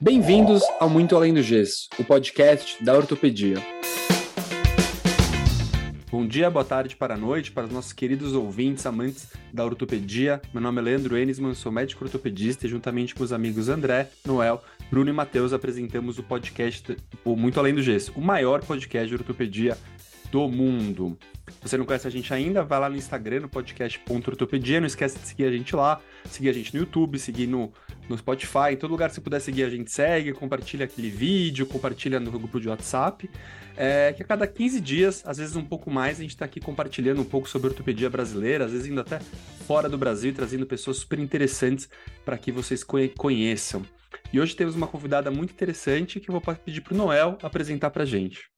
Bem-vindos ao Muito Além do Gesso, o podcast da ortopedia. Bom dia, boa tarde, para a noite, para os nossos queridos ouvintes, amantes da ortopedia. Meu nome é Leandro Enisman, sou médico ortopedista e juntamente com os amigos André, Noel, Bruno e Matheus apresentamos o podcast o Muito Além do Gesso, o maior podcast de ortopedia do mundo. Se você não conhece a gente ainda, vai lá no Instagram, no podcast.ortopedia. Não esquece de seguir a gente lá, seguir a gente no YouTube, seguir no, no Spotify, em todo lugar que você puder seguir a gente segue, compartilha aquele vídeo, compartilha no grupo de WhatsApp. É, que a cada 15 dias, às vezes um pouco mais, a gente está aqui compartilhando um pouco sobre ortopedia brasileira, às vezes indo até fora do Brasil, trazendo pessoas super interessantes para que vocês conheçam. E hoje temos uma convidada muito interessante que eu vou pedir para o Noel apresentar para a gente.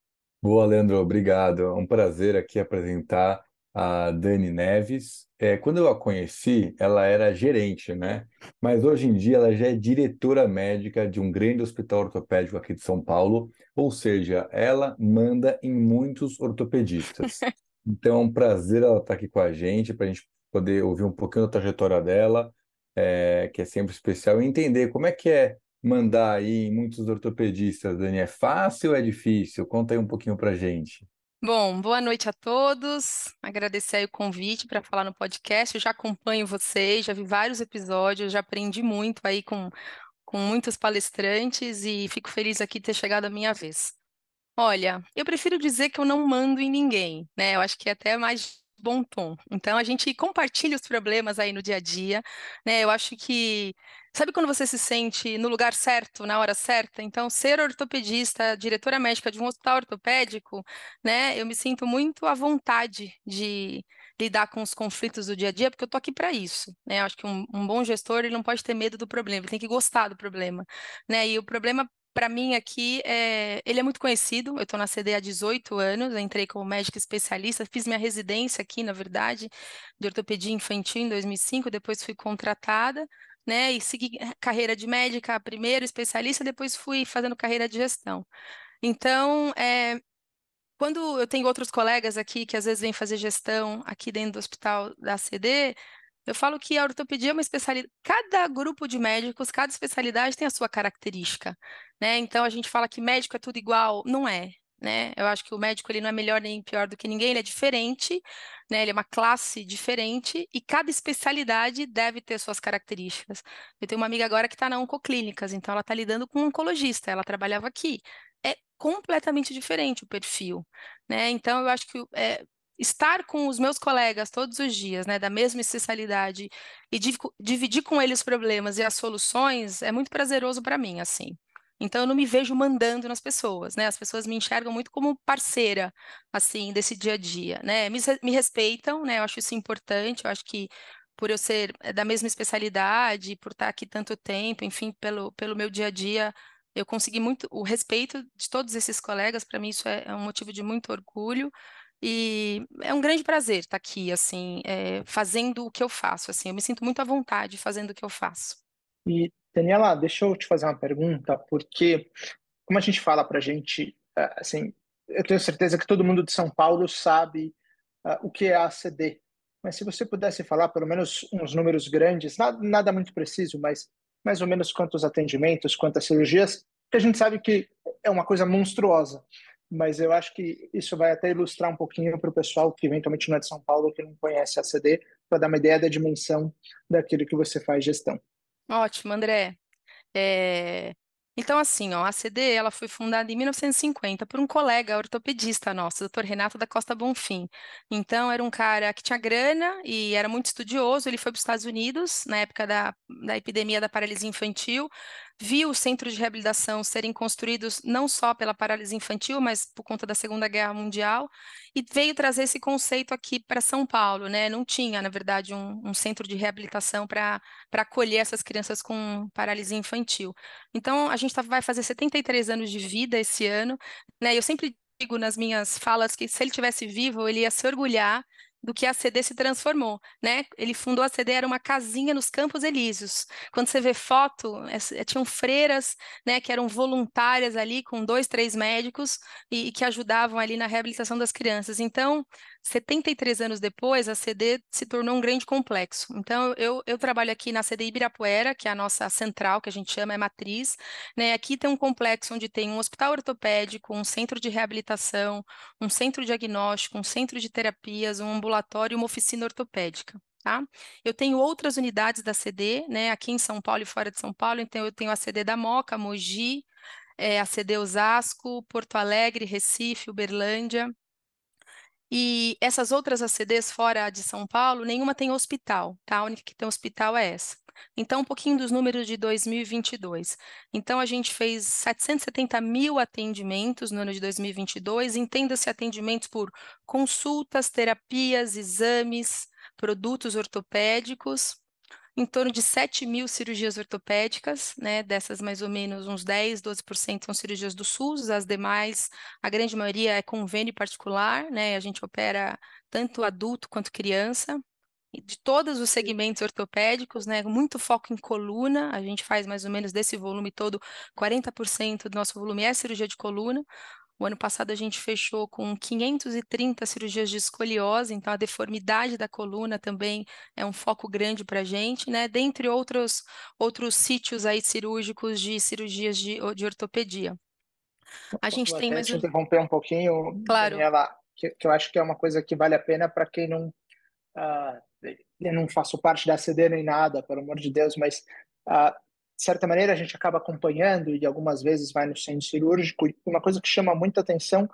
Boa, Leandro, obrigado. É um prazer aqui apresentar a Dani Neves. É, quando eu a conheci, ela era gerente, né? Mas hoje em dia ela já é diretora médica de um grande hospital ortopédico aqui de São Paulo, ou seja, ela manda em muitos ortopedistas. Então é um prazer ela estar aqui com a gente, para a gente poder ouvir um pouquinho da trajetória dela, é, que é sempre especial, e entender como é que é mandar aí em muitos ortopedistas, Dani? É fácil ou é difícil? Conta aí um pouquinho pra gente. Bom, boa noite a todos. Agradecer o convite para falar no podcast. Eu já acompanho vocês, já vi vários episódios, já aprendi muito aí com, com muitos palestrantes e fico feliz aqui de ter chegado a minha vez. Olha, eu prefiro dizer que eu não mando em ninguém, né? Eu acho que é até mais bom tom. Então a gente compartilha os problemas aí no dia a dia, né? Eu acho que Sabe quando você se sente no lugar certo, na hora certa? Então, ser ortopedista, diretora médica de um hospital ortopédico, né? Eu me sinto muito à vontade de lidar com os conflitos do dia a dia, porque eu tô aqui para isso, né? Eu acho que um, um, bom gestor, ele não pode ter medo do problema, ele tem que gostar do problema, né? E o problema para mim aqui, é, ele é muito conhecido. Eu estou na CD há 18 anos, entrei como médica especialista, fiz minha residência aqui, na verdade, de ortopedia infantil em 2005, depois fui contratada né? E segui carreira de médica primeiro, especialista, depois fui fazendo carreira de gestão. Então, é, quando eu tenho outros colegas aqui que às vezes vêm fazer gestão aqui dentro do hospital da CD, eu falo que a ortopedia é uma especialidade. Cada grupo de médicos, cada especialidade tem a sua característica, né? Então a gente fala que médico é tudo igual, não é né? Eu acho que o médico ele não é melhor nem pior do que ninguém, ele é diferente, né? Ele é uma classe diferente e cada especialidade deve ter suas características. Eu tenho uma amiga agora que está na Oncoclínicas, então ela está lidando com um oncologista, ela trabalhava aqui. É completamente diferente o perfil, né? Então eu acho que é, estar com os meus colegas todos os dias, né, da mesma especialidade e dividir com eles os problemas e as soluções é muito prazeroso para mim, assim. Então eu não me vejo mandando nas pessoas, né? As pessoas me enxergam muito como parceira, assim, desse dia a dia, né? Me, me respeitam, né? Eu acho isso importante, eu acho que por eu ser eh, da mesma especialidade, por estar aqui tanto tempo, enfim, pelo, pelo meu dia a dia, eu consegui muito o respeito de todos esses colegas, para mim isso é, é, um motivo de muito orgulho. E é um grande prazer estar aqui, assim, é, fazendo o que eu faço, assim, eu me sinto muito à vontade fazendo o que eu faço. E Daniela, deixa eu te fazer uma pergunta, porque como a gente fala para a gente, é, assim, eu tenho certeza que todo mundo de São Paulo sabe uh, o que é a ACD, mas se você pudesse falar pelo menos uns números grandes, nada, nada muito preciso, mas mais ou menos quantos atendimentos, quantas cirurgias, que a gente sabe que é uma coisa monstruosa, mas eu acho que isso vai até ilustrar um pouquinho para o pessoal que eventualmente não é de São Paulo, que não conhece a ACD, para dar uma ideia da dimensão daquilo que você faz gestão. Ótimo, André. É, Então, assim, ó, a CD ela foi fundada em 1950 por um colega ortopedista nosso, Dr. Renato da Costa Bonfim. Então, era um cara que tinha grana e era muito estudioso. Ele foi para os Estados Unidos na época da, da epidemia da paralisia infantil, viu os centros de reabilitação serem construídos não só pela paralisia infantil, mas por conta da Segunda Guerra Mundial, e veio trazer esse conceito aqui para São Paulo, né? Não tinha, na verdade, um, um centro de reabilitação para acolher essas crianças com paralisia infantil. Então, a gente tá, vai fazer 73 anos de vida esse ano, né? Eu sempre digo nas minhas falas que se ele tivesse vivo, ele ia se orgulhar do que a CD se transformou, né? Ele fundou a CD, era uma casinha nos Campos Elíseos. Quando você vê foto, é, tinham freiras, né, que eram voluntárias ali, com dois, três médicos, e, e, que ajudavam ali na reabilitação das crianças. Então, 73 anos depois, a CD se tornou um grande complexo. Então, eu, eu trabalho aqui na CD Ibirapuera, que é a nossa central, que a gente chama, é matriz. Né? Aqui tem um complexo onde tem um hospital ortopédico, um centro de reabilitação, um centro diagnóstico, um centro de terapias, um ambulatório e uma oficina ortopédica. Tá? Eu tenho outras unidades da CD, né, aqui em São Paulo e fora de São Paulo, então eu tenho a CD da Moca, Mogi, é, a CD Osasco, Porto Alegre, Recife, Uberlândia, e essas outras ACDs fora de São Paulo, nenhuma tem hospital, tá? A única que tem hospital é essa. Então, um pouquinho dos números de 2022. Então, a gente fez 770 mil atendimentos no ano de 2022, entenda-se atendimentos por consultas, terapias, exames, produtos ortopédicos, em torno de 7 mil cirurgias ortopédicas, né? Dessas, mais ou menos, uns 10, 12% são cirurgias do SUS, as demais, a grande maioria é convênio particular, né? A gente opera tanto adulto quanto criança, de todos os segmentos ortopédicos, né? Muito foco em coluna, a gente faz mais ou menos desse volume todo, 40% do nosso volume é cirurgia de coluna, o ano passado a gente fechou com 530 cirurgias de escoliose, então a deformidade da coluna também é um foco grande para a gente, né? Dentre outros, outros sítios aí cirúrgicos de cirurgias de, de ortopedia. A gente tem mais. Te interromper um pouquinho, claro. Daniela, que, que, eu acho que é uma coisa que vale a pena para quem não. Uh, eu não faço parte da CD nem nada, pelo amor de Deus, mas uh, de certa maneira, a gente acaba acompanhando e algumas vezes vai no centro cirúrgico. E uma coisa que chama muita atenção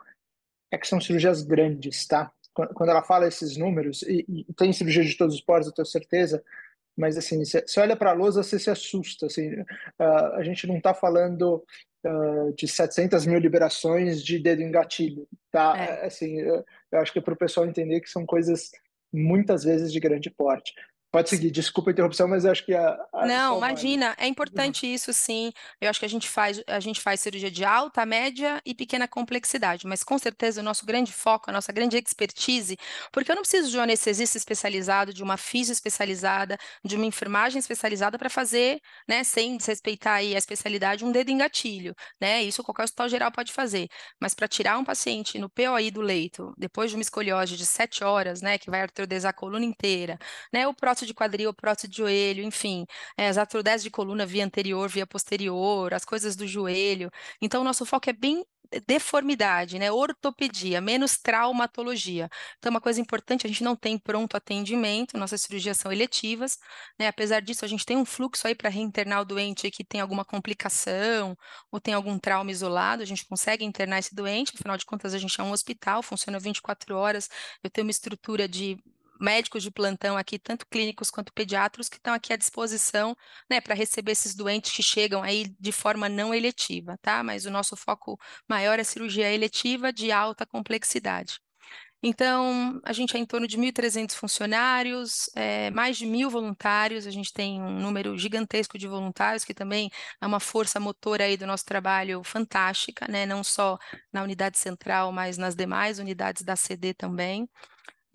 é que são cirurgias grandes, tá? Quando ela fala esses números, e, e tem cirurgia de todos os poros, eu tenho certeza, mas assim, você olha para a lousa, você se assusta. Assim, uh, a gente não está falando uh, de 700 mil liberações de dedo em gatilho, tá? É. Assim, eu, eu acho que é para o pessoal entender que são coisas muitas vezes de grande porte. Pode seguir, desculpa a interrupção, mas acho que a. a Não, imagina, é importante isso sim. Eu acho que a gente faz, a gente faz cirurgia de alta, média e pequena complexidade, mas com certeza o nosso grande foco, a nossa grande expertise, porque eu não preciso de um anestesista especializado, de uma fisio especializada, de uma enfermagem especializada para fazer, né, sem desrespeitar aí a especialidade, um dedo em gatilho, né? Isso qualquer hospital geral pode fazer. Mas para tirar um paciente no POI do leito, depois de uma escoliose de sete horas, né, que vai artrodesar a coluna inteira, né, o prótese de quadril, prótese de joelho, enfim, é, as artrodeses de coluna via anterior, via posterior, as coisas do joelho. Então, o nosso foco é bem deformidade, né? Ortopedia, menos traumatologia. Então, uma coisa importante, a gente não tem pronto atendimento, nossas cirurgias são eletivas, né? Apesar disso, a gente tem um fluxo aí para reinternar o doente que tem alguma complicação ou tem algum trauma isolado, a gente consegue internar esse doente, afinal de contas, a gente é um hospital, funciona 24 horas, eu tenho uma estrutura de médicos de plantão aqui, tanto clínicos quanto pediatras, que estão aqui à disposição, né, para receber esses doentes que chegam aí de forma não eletiva, tá? Mas o nosso foco maior é cirurgia eletiva de alta complexidade. Então, a gente é em torno de 1.300 funcionários, é, mais de mil voluntários, a gente tem um número gigantesco de voluntários, que também é uma força motora aí do nosso trabalho fantástica, né? Não só na unidade central, mas nas demais unidades da CD também.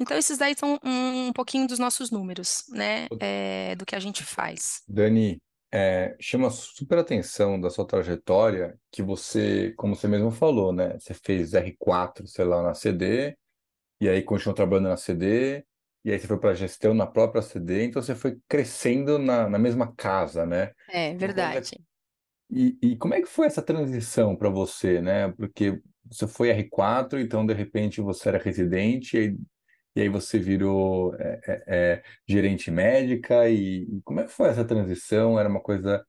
Então, esses daí são um, um pouquinho dos nossos números, né? É, do que a gente faz. Dani, é, chama super atenção da sua trajetória que você, como você mesmo falou, né? Você fez R4, sei lá, na CD, e aí continuou trabalhando na CD, e aí você foi para a gestão na própria CD, então você foi crescendo na, na mesma casa, né? É, então, verdade. E, e como é que foi essa transição para você, né? Porque você foi R4, então de repente você era residente, e e aí você virou é, é, gerente médica, e, e, como é que foi essa transição? Era uma coisa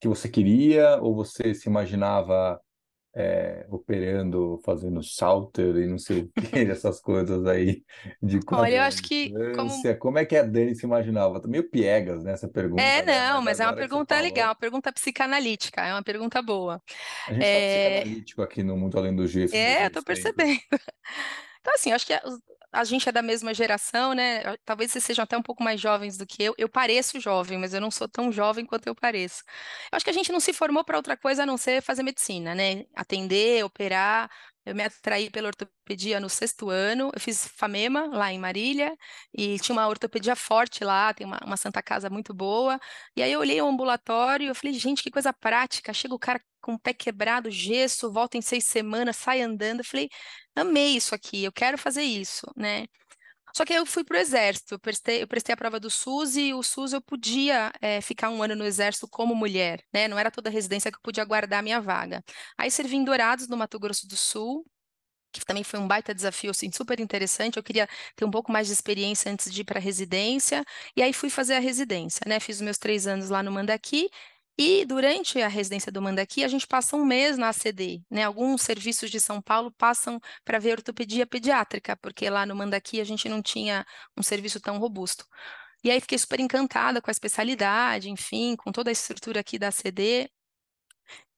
que você queria, ou você se imaginava é, operando, fazendo salter e não sei o que, essas coisas aí de Olha, eu acho que como... como... é que a Dani se imaginava? Meio piegas nessa pergunta. É, né? não, mas, mas é uma pergunta legal, uma pergunta psicanalítica, é uma pergunta boa. A gente é... tá psicanalítico aqui no Mundo Além do Gesso. É, eu tô percebendo. Então, assim, acho que a gente é da mesma geração, né? Talvez vocês sejam até um pouco mais jovens do que eu. Eu pareço jovem, mas eu não sou tão jovem quanto eu pareço. Eu acho que a gente não se formou para outra coisa a não ser fazer medicina, né? Atender, operar. Eu me atraí pela ortopedia no sexto ano. Eu fiz FAMEMA lá em Marília e tinha uma ortopedia forte lá, tem uma, uma Santa Casa muito boa. E aí eu olhei o ambulatório e falei, gente, que coisa prática. Chega o cara com o pé quebrado, gesso, volta em seis semanas, sai andando. Eu falei, amei isso aqui, eu quero fazer isso, né? Só que aí eu fui pro exército, eu prestei, eu prestei a prova do SUS e o SUS eu podia é, ficar um ano no exército como mulher, né? Não era toda residência que eu podia guardar a minha vaga. Aí servi em Dourados, no Mato Grosso do Sul, que também foi um baita desafio, assim, super interessante. Eu queria ter um pouco mais de experiência antes de ir para a residência, e aí fui fazer a residência, né? Fiz os meus três anos lá no Mandaqui, e durante a residência do Mandaqui, a gente passa um mês na ACD, né? Alguns serviços de São Paulo passam para ver ortopedia pediátrica, porque lá no Mandaqui a gente não tinha um serviço tão robusto. E aí fiquei super encantada com a especialidade, enfim, com toda a estrutura aqui da ACD,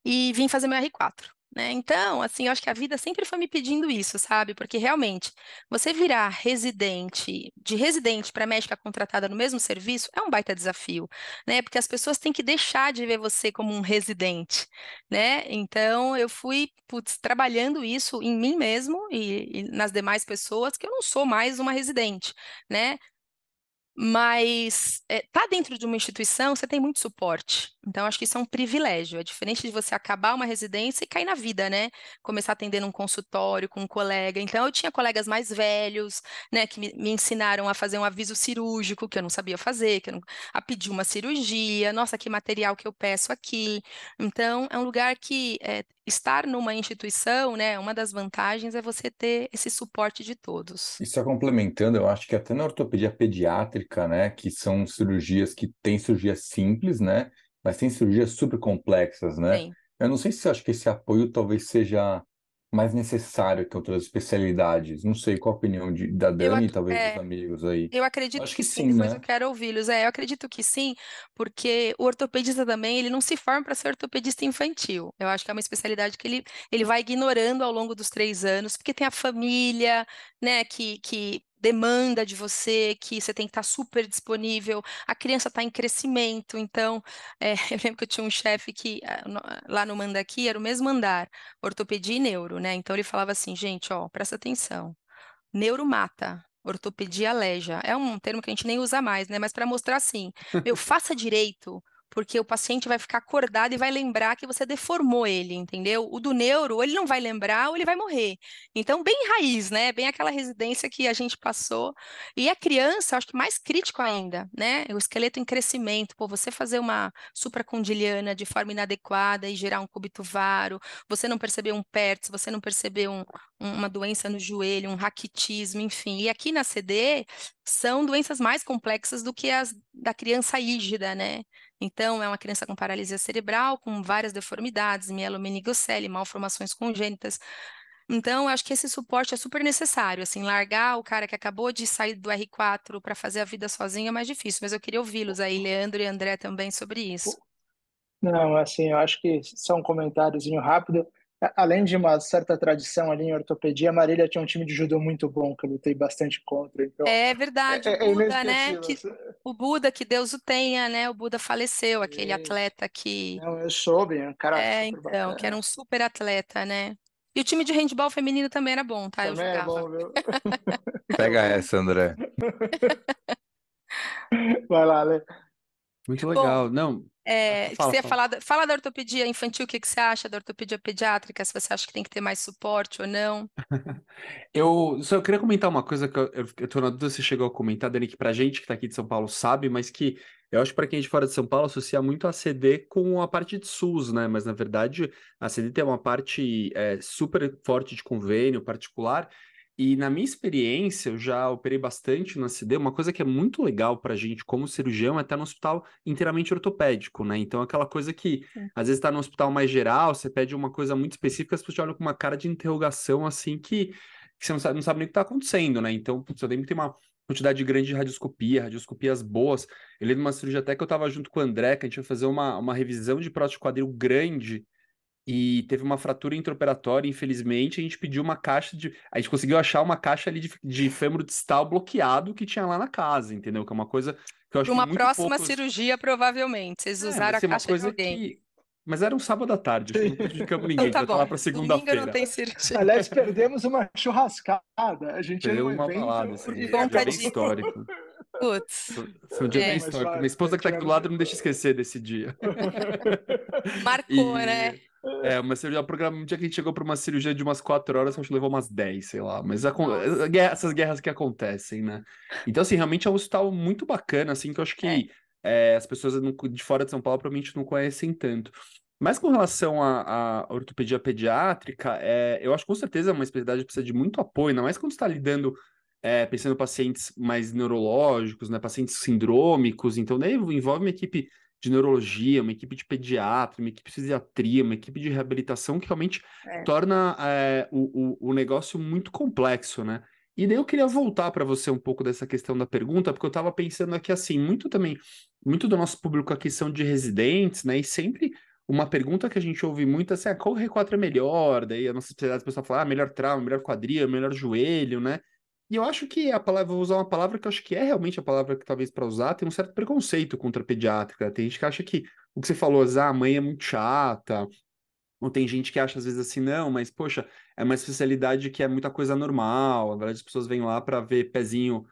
e vim fazer meu R4 né? Então, assim, eu acho que a vida sempre foi me pedindo isso, sabe? Porque realmente, você virar residente, de residente para médica contratada no mesmo serviço, é um baita desafio, né? Porque as pessoas têm que deixar de ver você como um residente, né? Então, eu fui, putz, trabalhando isso em mim mesmo e, e nas demais pessoas, que eu não sou mais uma residente, né? Mas é, tá dentro de uma instituição, você tem muito suporte. Então, acho que isso é um privilégio. É diferente de você acabar uma residência e cair na vida, né? Começar atendendo um consultório com um colega. Então, eu tinha colegas mais velhos, né, que me, me ensinaram a fazer um aviso cirúrgico, que eu não sabia fazer, que não, a pedir uma cirurgia. Nossa, que material que eu peço aqui. Então, é um lugar que é, estar numa instituição, né, uma das vantagens é você ter esse suporte de todos. E só complementando, eu acho que até na ortopedia pediátrica, né, que são cirurgias que têm cirurgias simples, né, mas tem cirurgias super complexas, né? Sim. Eu não sei se você acha que esse apoio talvez seja mais necessário que outras especialidades. Não sei qual a opinião de, da Dani e talvez é, dos amigos aí. Eu acredito Acho que, que sim, depois né? eu quero ouvi-los. É, eu acredito que sim, porque o ortopedista também, ele não se forma para ser ortopedista infantil. Eu acho que é uma especialidade que ele, ele vai ignorando ao longo dos três anos, porque tem a família, né, que, que demanda de você, que você tem que estar super disponível, a criança está em crescimento, então, é, eu lembro que eu tinha um chefe que, ah, no- lá no Mandaqui, era o mesmo andar, ortopedia e neuro, né, então ele falava assim, gente, ó, presta atenção, neuro mata, ortopedia aleja, é um termo que a gente nem usa mais, né, mas para mostrar assim, meu, faça direito, porque o paciente vai ficar acordado e vai lembrar que você deformou ele, entendeu? O do neuro, ele não vai lembrar ou ele vai morrer. Então, bem raiz, né? Bem aquela residência que a gente passou. E a criança, acho que mais crítico ainda, né? O esqueleto em crescimento. Pô, você fazer uma supracondiliana de forma inadequada e gerar um cúbito varo, você não perceber um PERTS, você não perceber um, um- uma doença no joelho, um raquitismo, enfim. E aqui na CD são doenças mais complexas do que as da criança ígida, né? Então, é uma criança com paralisia cerebral, com várias deformidades, mielomeningocele, malformações congênitas. Então, acho que esse suporte é super necessário, assim, largar o cara que acabou de sair do R4 para fazer a vida sozinho é mais difícil, mas eu queria ouvi-los aí, Leandro e André também sobre isso. Não, assim, eu acho que só um comentáriozinho rápido. Além de uma certa tradição ali em ortopedia, a Marília tinha um time de judô muito bom, que eu lutei bastante contra. Então, É é, verdade, o é- é Buda, né? inesquecível. Que, assim. o Buda, que Deus o tenha, né? O Buda faleceu, aquele atleta que. Não, eu soube, é um cara É, super então, que era bacana. um super atleta, né? E o time de handball feminino também era bom, tá? Eu Também é jogava. bom, viu? Pega essa, André. Vai lá, Lê. Muito Bom, legal. Não, É, fala, você fala. falar da, fala da ortopedia infantil, o que que você acha da ortopedia pediátrica? Se você acha que tem que ter mais suporte ou não? Eu só queria comentar uma coisa que eu, eu, eu tô na dúvida se você chegou a comentar, Dani, que pra gente que tá aqui de São Paulo sabe, mas que eu acho que pra quem é de fora de São Paulo associa muito a CD com a parte de SUS, né? Mas na verdade a CD tem uma parte é, super forte de convênio particular. E na minha experiência, eu já operei bastante na CD. Uma coisa que é muito legal pra gente como cirurgião é estar no hospital inteiramente ortopédico, né? Então, aquela coisa que às vezes tá no hospital mais geral, você pede uma coisa muito específica, as pessoas te olham com uma cara de interrogação assim que que você não sabe, não sabe nem o que está acontecendo, né? Então, putz, eu lembro que tem uma quantidade grande de radioscopia, radioscopias boas. Eu lembro de uma cirurgia até que eu estava junto com o André, que a gente ia fazer uma, uma revisão de próstata de quadril grande e teve uma fratura intraoperatória, infelizmente, a gente pediu uma caixa de... A gente conseguiu achar uma caixa ali de, de fêmur distal bloqueado que tinha lá na casa, entendeu? Que é uma coisa que eu acho que uma muito próxima poucos... cirurgia, provavelmente. Vocês É, usaram a caixa de alguém. que... Mas era um sábado à tarde, que não prejudicamos ninguém, Então a tá falar bom. para Domingo não segunda-feira. tem cirurgia. Aliás, perdemos uma churrascada. A gente num uma evento balada um dia conta bem histórico. Putz, Foi um dia É. bem histórico. Minha esposa que tá aqui do lado não deixa esquecer desse dia. marcou, E- né? É, uma cirurgia, programa, um dia que a gente chegou para uma cirurgia de umas quatro horas, acho que levou umas dez, sei lá. Mas a, essas guerras que acontecem, né? Então, assim, realmente é um hospital muito bacana, assim, que eu acho que é. É, as pessoas de fora de São Paulo provavelmente não conhecem tanto. Mas com relação à, à ortopedia pediátrica, é, eu acho que com certeza é uma especialidade que precisa de muito apoio, ainda mais quando está lidando, é, pensando em pacientes mais neurológicos, né, pacientes sindrômicos, então daí envolve uma equipe de neurologia, uma equipe de pediatra, uma equipe de fisiatria, uma equipe de reabilitação que realmente é. torna é, o, o, o negócio muito complexo, né? E daí eu queria voltar para você um pouco dessa questão da pergunta, porque eu estava pensando aqui assim, muito também, muito do nosso público aqui são de residentes, né? E sempre uma pergunta que a gente ouve muito é assim, ah, qual R4 é melhor? Daí a nossa especialidade, a pessoa fala, ah, melhor trauma, melhor quadril, melhor joelho, né? E eu acho que a palavra, vou usar uma palavra que eu acho que é realmente a palavra que talvez para usar, tem um certo preconceito contra a pediátrica. Tem gente que acha que o que você falou, ah, a mãe é muito chata, ou tem gente que acha às vezes assim, não, mas poxa, é uma especialidade que é muita coisa normal. Na verdade, as pessoas vêm lá para ver pezinho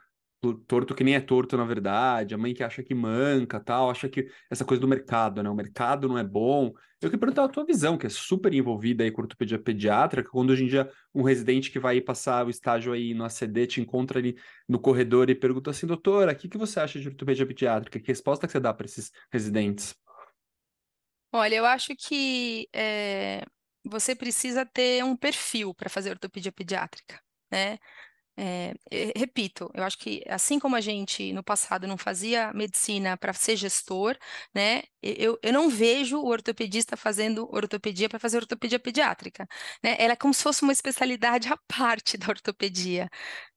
torto que nem é torto, na verdade, a mãe que acha que manca, tal, acha que essa coisa do mercado, né? O mercado não é bom. Eu queria perguntar a tua visão, que é super envolvida aí com ortopedia pediátrica, quando hoje em dia um residente que vai passar o estágio aí no ACD te encontra ali no corredor e pergunta assim, doutora, o que, que você acha de ortopedia pediátrica? Que resposta que você dá para esses residentes? Olha, eu acho que é, você precisa ter um perfil para fazer ortopedia pediátrica, né? É, repito, eu acho que assim como a gente no passado não fazia medicina para ser gestor, né? Eu, eu não vejo o ortopedista fazendo ortopedia para fazer ortopedia pediátrica, né? Ela é como se fosse uma especialidade à parte da ortopedia,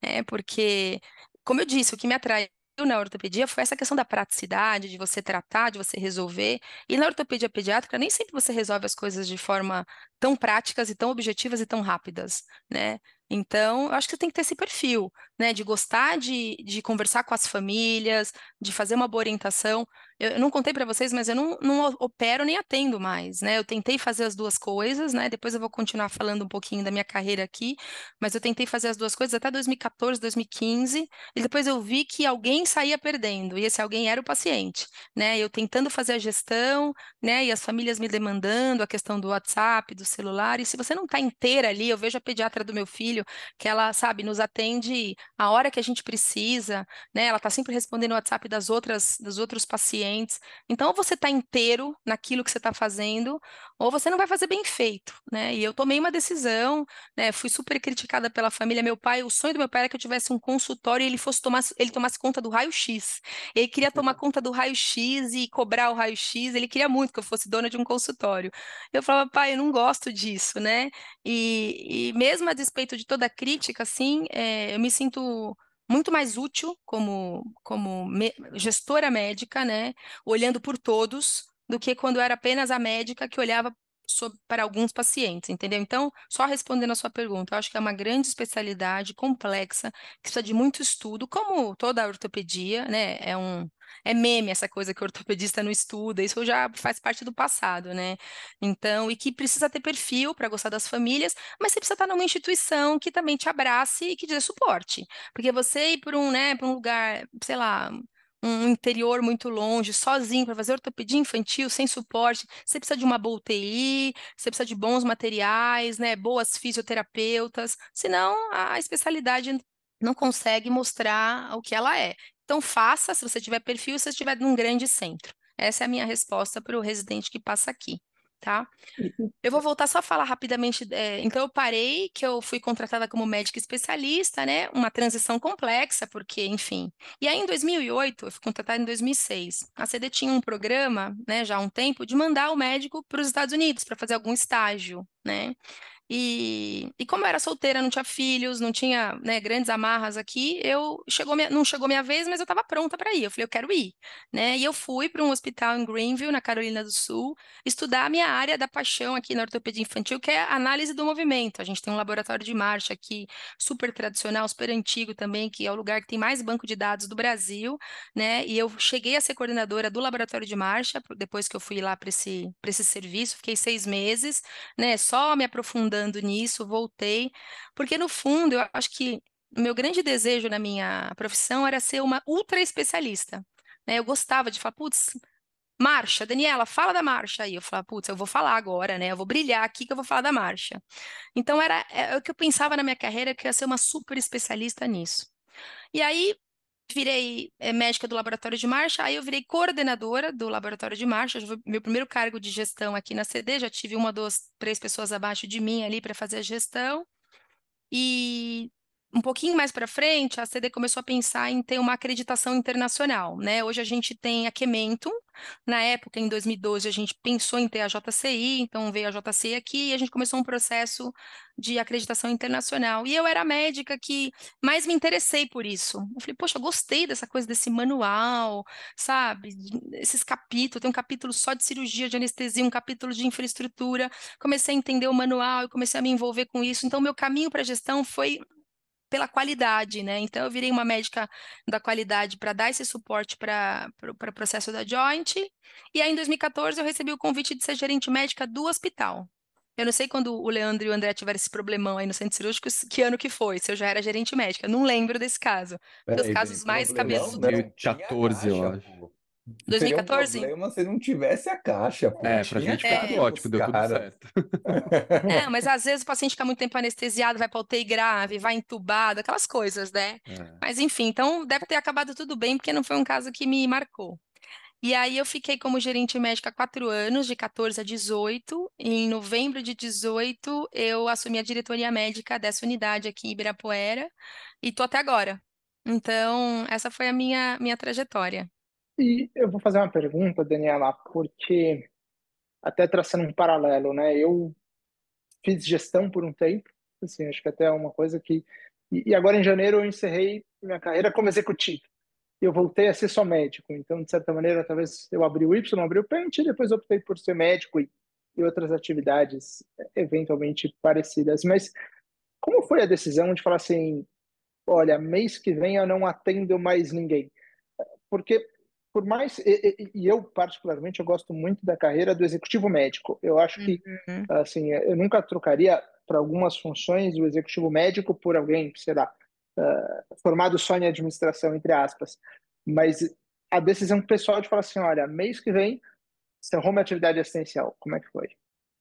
né? Porque, como eu disse, o que me atrai na ortopedia foi essa questão da praticidade, de você tratar, de você resolver. E na ortopedia pediátrica, nem sempre você resolve as coisas de forma tão práticas e tão objetivas e tão rápidas, né? Então, eu acho que você tem que ter esse perfil, né? De gostar de, de conversar com as famílias, de fazer uma boa orientação. Eu, não contei para vocês, mas eu não, não opero nem atendo mais, né? Eu tentei fazer as duas coisas, né? Depois eu vou continuar falando um pouquinho da minha carreira aqui, mas eu tentei fazer as duas coisas até 2014, 2015, e depois eu vi que alguém saía perdendo, e esse alguém era o paciente, né? Eu tentando fazer a gestão, né? E as famílias me demandando a questão do WhatsApp, do celular, e se você não está inteira ali, eu vejo a pediatra do meu filho, que ela, sabe, nos atende a hora que a gente precisa, né? Ela está sempre respondendo o WhatsApp das outras, dos outros pacientes. Então, ou você está inteiro naquilo que você está fazendo, ou você não vai fazer bem feito, né? E eu tomei uma decisão, né? Fui super criticada pela família. Meu pai, o sonho do meu pai era que eu tivesse um consultório e ele fosse tomar, ele tomasse conta do raio-x. Ele queria tomar conta do raio-x e cobrar o raio-x. Ele queria muito que eu fosse dona de um consultório. Eu falava, pai, eu não gosto disso, né? E, e mesmo a despeito de toda a crítica, assim, é, eu me sinto muito mais útil como, como me, gestora médica, né? Olhando por todos, do que quando era apenas a médica que olhava para alguns pacientes, entendeu? Então, só respondendo a sua pergunta, eu acho que é uma grande especialidade complexa, que precisa de muito estudo, como toda a ortopedia, né? É um é meme essa coisa que o ortopedista não estuda, isso já faz parte do passado, né? Então, e que precisa ter perfil para gostar das famílias, mas você precisa estar numa instituição que também te abrace e que dê suporte. Porque você ir para um, né, para um lugar, sei lá, um interior muito longe, sozinho, para fazer ortopedia infantil, sem suporte, você precisa de uma boa UTI, você precisa de bons materiais, né, boas fisioterapeutas, senão a especialidade não consegue mostrar o que ela é. Então, faça, se você tiver perfil, se você estiver num grande centro. Essa é a minha resposta para o residente que passa aqui, tá? Eu vou voltar só a falar rapidamente. É, então, eu parei, que eu fui contratada como médica especialista, né? Uma transição complexa, porque, enfim. E aí, em 2008, eu fui contratada em 2006. A CD tinha um programa, né, já há um tempo, de mandar o médico para os Estados Unidos para fazer algum estágio, né? E, e como eu era solteira, não tinha filhos, não tinha né, grandes amarras aqui, eu chegou minha, não chegou minha vez, mas eu estava pronta para ir. Eu falei, eu quero ir, né? E eu fui para um hospital em Greenville, na Carolina do Sul, estudar a minha área da paixão aqui na ortopedia infantil, que é análise do movimento. A gente tem um laboratório de marcha aqui super tradicional, super antigo também, que é o lugar que tem mais banco de dados do Brasil, né? E eu cheguei a ser coordenadora do laboratório de marcha depois que eu fui lá para esse, esse serviço, fiquei seis meses, né? Só me aprofundando andando nisso, voltei, porque no fundo eu acho que meu grande desejo na minha profissão era ser uma ultra especialista. Né? Eu gostava de falar, putz, marcha, Daniela, fala da marcha aí. Eu falava, putz, eu vou falar agora, né? Eu vou brilhar aqui que eu vou falar da marcha. Então era é, o que eu pensava na minha carreira que eu ia ser uma super especialista nisso. E aí virei é, médica do laboratório de marcha, aí eu virei coordenadora do laboratório de marcha, meu primeiro cargo de gestão aqui na CD, já tive uma, duas, três pessoas abaixo de mim ali para fazer a gestão. E um pouquinho mais para frente, a CD começou a pensar em ter uma acreditação internacional, né? Hoje a gente tem a Kementum, na época, em 2012, a gente pensou em ter a JCI, então veio a JCI aqui e a gente começou um processo de acreditação internacional. E eu era a médica que mais me interessei por isso. Eu falei, poxa, gostei dessa coisa desse manual, sabe? Esses capítulos, tem um capítulo só de cirurgia, de anestesia, um capítulo de infraestrutura. Comecei a entender o manual e comecei a me envolver com isso. Então, meu caminho para a gestão foi pela qualidade, né? Então, eu virei uma médica da qualidade para dar esse suporte para o processo da Joint. E aí, em 2014, eu recebi o convite de ser gerente médica do hospital. Eu não sei quando o Leandro e o André tiveram esse problemão aí no centro cirúrgico, que ano que foi, se eu já era gerente médica. Não lembro desse caso. Peraí, Dos casos mais cabeçudos. 2014, eu acho. 2014? Seria um problema se não tivesse a caixa. Pô. É, pra gente foi tudo ótimo, deu tudo certo. É, mas às vezes o paciente fica muito tempo anestesiado, vai para UTI grave, vai entubado, aquelas coisas, né? É. Mas enfim, então deve ter acabado tudo bem, porque não foi um caso que me marcou. E aí eu fiquei como gerente médica há quatro anos, de 14 a 18. E em novembro de 18, eu assumi a diretoria médica dessa unidade aqui em Ibirapuera e tô até agora. Então, essa foi a minha, minha trajetória. E eu vou fazer uma pergunta, Daniela, porque até traçando um paralelo, né? Eu fiz gestão por um tempo, assim, acho que até é uma coisa que e agora em janeiro eu encerrei minha carreira como executivo. Eu voltei a ser só médico, então de certa maneira talvez eu abri o Y, abri o Pente, e depois optei por ser médico e, e outras atividades eventualmente parecidas. Mas como foi a decisão de falar assim, olha, mês que vem eu não atendo mais ninguém? Porque por mais e, e, eu particularmente eu gosto muito da carreira do executivo médico. Eu acho que uhum. assim eu nunca trocaria para algumas funções o executivo médico por alguém, sei lá, uh, formado só em administração entre aspas. Mas a decisão pessoal de falar assim, olha, mês que vem encerrou minha atividade assistencial. Como é que foi?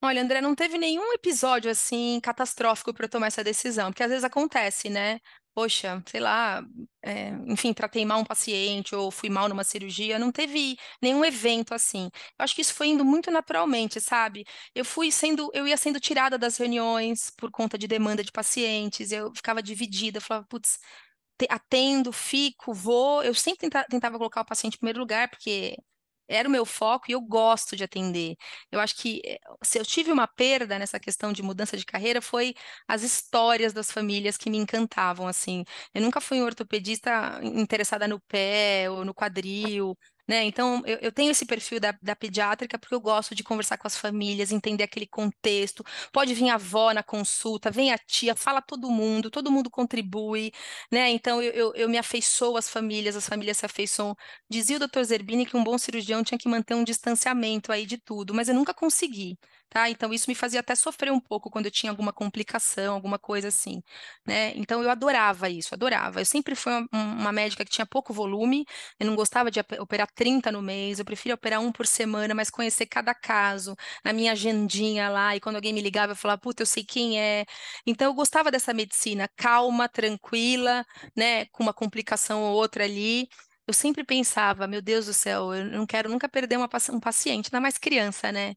Olha, André, não teve nenhum episódio assim catastrófico para eu tomar essa decisão, porque às vezes acontece, né? Poxa, sei lá, é, enfim, tratei mal um paciente ou fui mal numa cirurgia, não teve nenhum evento assim. Eu acho que isso foi indo muito naturalmente, sabe? Eu fui sendo, eu ia sendo tirada das reuniões por conta de demanda de pacientes, eu ficava dividida, falava, putz, atendo, fico, vou. Eu sempre tentava colocar o paciente em primeiro lugar, porque era o meu foco e eu gosto de atender. Eu acho que eh, se eu tive uma perda nessa questão de mudança de carreira foi as histórias das famílias que me encantavam assim. Eu nunca fui um ortopedista interessada no pé ou no quadril, né? Então, eu, eu, tenho esse perfil da, da pediátrica porque eu gosto de conversar com as famílias, entender aquele contexto. Pode vir a avó na consulta, vem a tia, fala todo mundo, todo mundo contribui, né? Então, eu, eu, eu me afeiçoo às famílias, as famílias se afeiçoam. Dizia o doutor Zerbini que um bom cirurgião tinha que manter um distanciamento aí de tudo, mas eu nunca consegui tá? Então isso me fazia até sofrer um pouco quando eu tinha alguma complicação, alguma coisa assim, né? Então eu adorava isso, adorava. Eu sempre fui uma, médica que tinha pouco volume, eu não gostava de operar 30 no mês, eu preferia operar um por semana, mas conhecer cada caso, na minha agendinha lá, e quando alguém me ligava, eu falava, puta, eu sei quem é. Então eu gostava dessa medicina calma, tranquila, né, com uma complicação ou outra ali, eu sempre pensava, meu Deus do céu, eu não quero nunca perder uma, um paciente, ainda mais criança, né?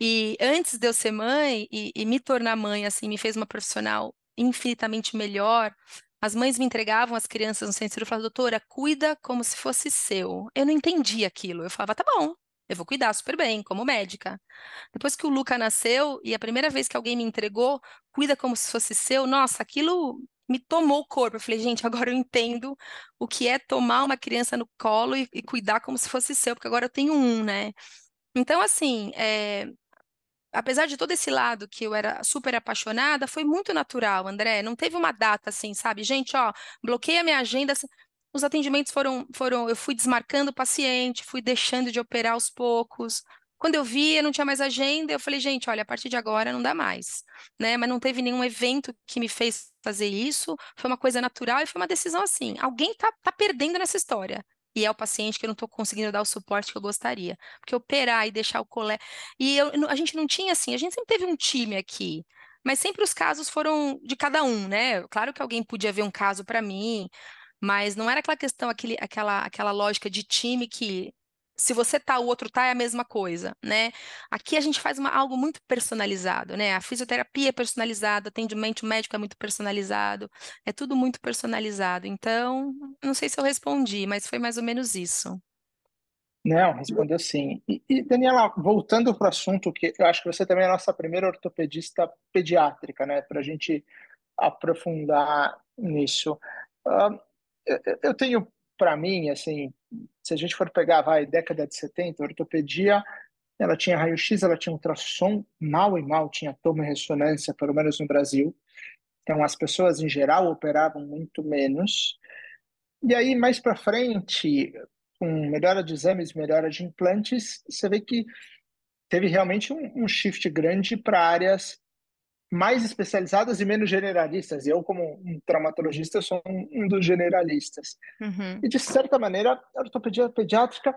E antes de eu ser mãe e, e me tornar mãe, assim, me fez uma profissional infinitamente melhor. As mães me entregavam as crianças no centro e falavam, doutora, cuida como se fosse seu. Eu não entendia aquilo. Eu falava, tá bom, eu vou cuidar super bem, como médica. Depois que o Luca nasceu e a primeira vez que alguém me entregou, cuida como se fosse seu, nossa, aquilo me tomou o corpo. Eu falei, gente, agora eu entendo o que é tomar uma criança no colo e, e cuidar como se fosse seu, porque agora eu tenho um, né? Então, assim, é, apesar de todo esse lado que eu era super apaixonada, foi muito natural, André. Não teve uma data assim, sabe? Gente, ó, bloqueei a minha agenda. Os atendimentos foram, foram, eu fui desmarcando o paciente, fui deixando de operar aos poucos. Quando eu vi, eu não tinha mais agenda, eu falei, gente, olha, a partir de agora não dá mais, né? Mas não teve nenhum evento que me fez fazer isso, foi uma coisa natural e foi uma decisão assim, alguém tá, tá perdendo nessa história. e é o paciente que eu não estou conseguindo dar o suporte que eu gostaria. Porque operar e deixar o colega. E eu, a gente não tinha assim, a gente sempre teve um time aqui, mas sempre os casos foram de cada um, né? Claro que alguém podia ver um caso para mim, mas não era aquela questão, aquele, aquela, aquela lógica de time que se você tá, o outro tá, é a mesma coisa, né? Aqui a gente faz uma, algo muito personalizado, né? A fisioterapia é personalizada, atendimento médico é muito personalizado, é tudo muito personalizado. Então, não sei se eu respondi, mas foi mais ou menos isso. Não, respondeu sim. E, e Daniela, voltando para o assunto, que eu acho que você também é a nossa primeira ortopedista pediátrica, né? Para a gente aprofundar nisso. Uh, eu, eu tenho para mim, assim, se a gente for pegar, vai, década de 70, a ortopedia, ela tinha raio-x, ela tinha ultrassom, mal e mal tinha toma e ressonância, pelo menos no Brasil. Então, as pessoas, em geral, operavam muito menos. E aí, mais para frente, com melhora de exames, melhora de implantes, você vê que teve realmente um, um shift grande para áreas mais especializadas e menos generalistas. E eu, como um traumatologista, sou um, um dos generalistas. Uhum. E, de certa maneira, a ortopedia pediátrica,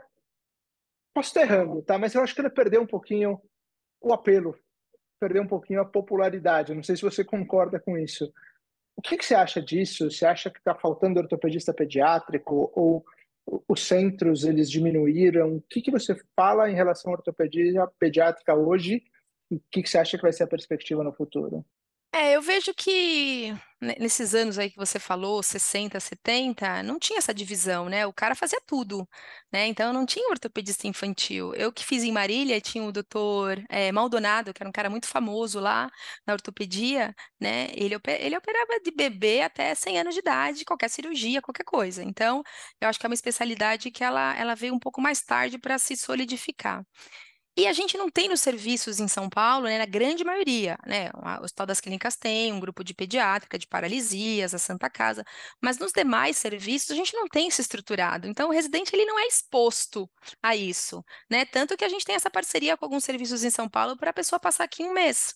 posso estar errando, tá? mas eu acho que ela perdeu um pouquinho o apelo, perdeu um pouquinho a popularidade. Eu não sei se você concorda com isso. O que, que você acha disso? Você acha que está faltando ortopedista pediátrico ou os centros eles diminuíram? O que, que você fala em relação à ortopedia pediátrica hoje o que, que você acha que vai ser a perspectiva no futuro? É, eu vejo que nesses anos aí que você falou, 60, 70, não tinha essa divisão, né? O cara fazia tudo, né? Então não tinha ortopedista infantil. Eu que fiz em Marília, tinha o doutor é, Maldonado, que era um cara muito famoso lá na ortopedia, né? Ele, ele operava de bebê até 100 anos de idade, qualquer cirurgia, qualquer coisa. Então, eu acho que é uma especialidade que ela, ela veio um pouco mais tarde para se solidificar. E a gente não tem nos serviços em São Paulo, né, na grande maioria, né? O Hospital das Clínicas tem um grupo de pediátrica, de paralisias, a Santa Casa, mas nos demais serviços a gente não tem isso estruturado. Então o residente ele não é exposto a isso, né? Tanto que a gente tem essa parceria com alguns serviços em São Paulo para a pessoa passar aqui um mês.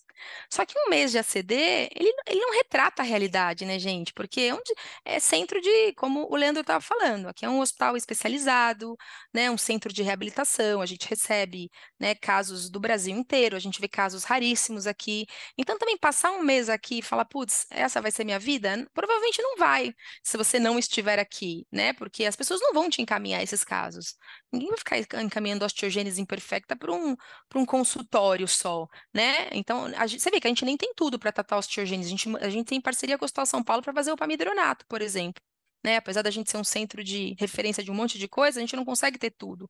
Só que um mês de ACD, ele, ele não retrata a realidade, né, gente? Porque é, onde, é centro de, como o Leandro estava falando, aqui é um hospital especializado, né, um centro de reabilitação, a gente recebe, né, casos do Brasil inteiro, a gente vê casos raríssimos aqui. Então, também passar um mês aqui e falar, putz, essa vai ser minha vida? Provavelmente não vai, se você não estiver aqui, né? Porque as pessoas não vão te encaminhar esses casos. Ninguém vai ficar encaminhando osteogênese imperfecta para um, um consultório só, né? Então, gente, você vê que a gente nem tem tudo para tratar osteogênese. A gente, a gente tem parceria com o Hospital São Paulo para fazer o pamidronato, por exemplo né? Apesar da gente ser um centro de referência de um monte de coisa, a gente não consegue ter tudo.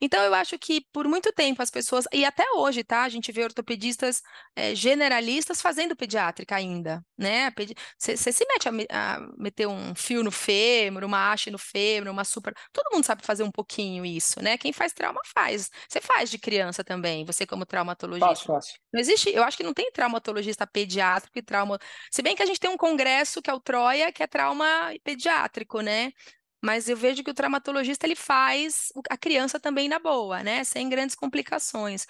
Então, eu acho que por muito tempo as pessoas, e até hoje, tá? A gente vê ortopedistas é, generalistas fazendo pediátrica ainda, né? Você se mete a, a, meter um fio no fêmur, uma haste no fêmur, uma super. Todo mundo sabe fazer um pouquinho isso, né? Quem faz trauma faz. Você faz de criança também, você como traumatologista. Fácil, fácil. Não existe, eu acho que não tem traumatologista pediátrico e trauma. Se bem que a gente tem um congresso que é o Troia, que é trauma pediátrico pediátrico, né? Mas eu vejo que o traumatologista ele faz a criança também na boa, né? Sem grandes complicações.